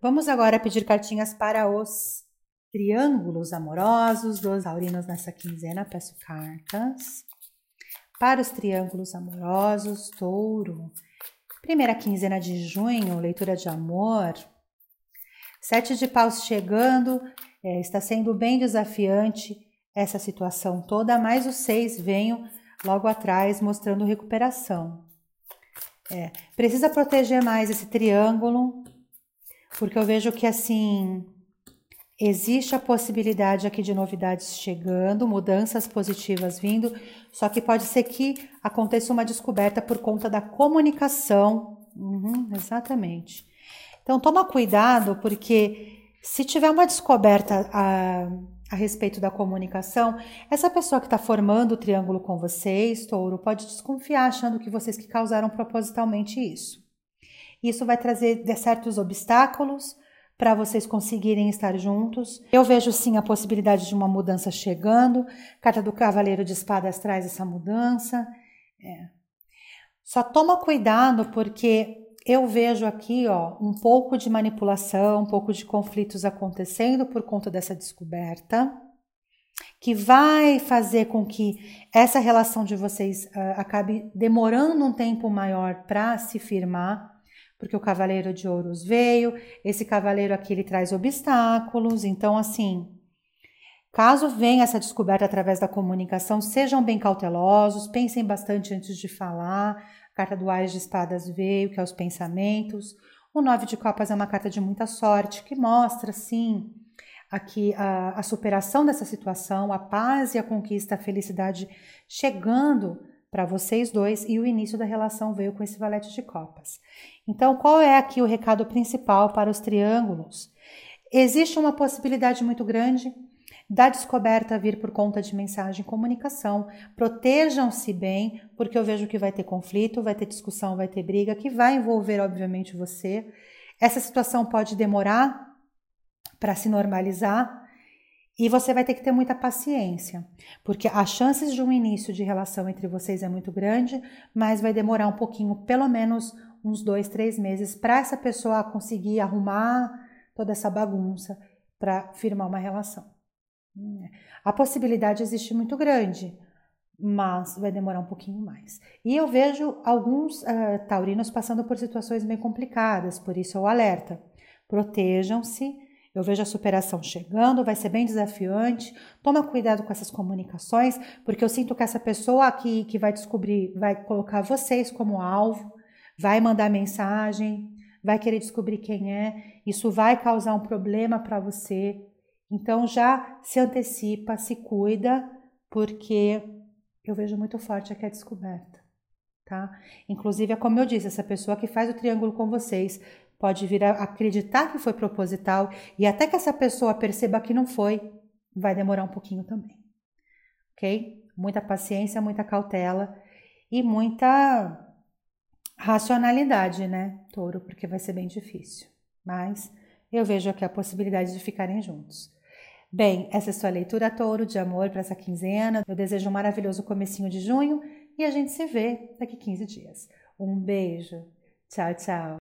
Vamos agora pedir cartinhas para os triângulos amorosos dos taurinos nessa quinzena. Peço cartas. Para os triângulos amorosos, touro. Primeira quinzena de junho, leitura de amor. Sete de paus chegando, é, está sendo bem desafiante essa situação toda, mas os seis venham logo atrás mostrando recuperação. É, precisa proteger mais esse triângulo, porque eu vejo que assim existe a possibilidade aqui de novidades chegando, mudanças positivas vindo, só que pode ser que aconteça uma descoberta por conta da comunicação. Uhum, exatamente. Então toma cuidado, porque se tiver uma descoberta a, a respeito da comunicação, essa pessoa que está formando o triângulo com vocês, touro, pode desconfiar achando que vocês que causaram propositalmente isso. Isso vai trazer certos obstáculos para vocês conseguirem estar juntos. Eu vejo sim a possibilidade de uma mudança chegando. Carta do Cavaleiro de Espadas traz essa mudança. É. Só toma cuidado porque eu vejo aqui, ó, um pouco de manipulação, um pouco de conflitos acontecendo por conta dessa descoberta, que vai fazer com que essa relação de vocês uh, acabe demorando um tempo maior para se firmar, porque o cavaleiro de ouros veio, esse cavaleiro aqui ele traz obstáculos, então assim, caso venha essa descoberta através da comunicação, sejam bem cautelosos, pensem bastante antes de falar, carta do Ais de Espadas veio, que é os pensamentos. O Nove de Copas é uma carta de muita sorte, que mostra, sim, aqui a, a superação dessa situação, a paz e a conquista, a felicidade chegando para vocês dois e o início da relação veio com esse valete de copas. Então, qual é aqui o recado principal para os triângulos? Existe uma possibilidade muito grande da descoberta vir por conta de mensagem e comunicação. Protejam-se bem, porque eu vejo que vai ter conflito, vai ter discussão, vai ter briga, que vai envolver, obviamente, você. Essa situação pode demorar para se normalizar e você vai ter que ter muita paciência, porque as chances de um início de relação entre vocês é muito grande, mas vai demorar um pouquinho, pelo menos uns dois, três meses, para essa pessoa conseguir arrumar toda essa bagunça para firmar uma relação. A possibilidade existe muito grande, mas vai demorar um pouquinho mais. E eu vejo alguns uh, taurinos passando por situações bem complicadas, por isso eu alerta. Protejam-se. Eu vejo a superação chegando, vai ser bem desafiante. Toma cuidado com essas comunicações, porque eu sinto que essa pessoa aqui que vai descobrir, vai colocar vocês como alvo, vai mandar mensagem, vai querer descobrir quem é. Isso vai causar um problema para você. Então já se antecipa, se cuida, porque eu vejo muito forte aqui a descoberta, tá? Inclusive, é como eu disse, essa pessoa que faz o triângulo com vocês pode vir a acreditar que foi proposital e até que essa pessoa perceba que não foi, vai demorar um pouquinho também. Ok? Muita paciência, muita cautela e muita racionalidade, né, touro, porque vai ser bem difícil. Mas eu vejo aqui a possibilidade de ficarem juntos. Bem, essa é sua leitura touro de amor para essa quinzena. Eu desejo um maravilhoso comecinho de junho e a gente se vê daqui 15 dias. Um beijo. Tchau, tchau.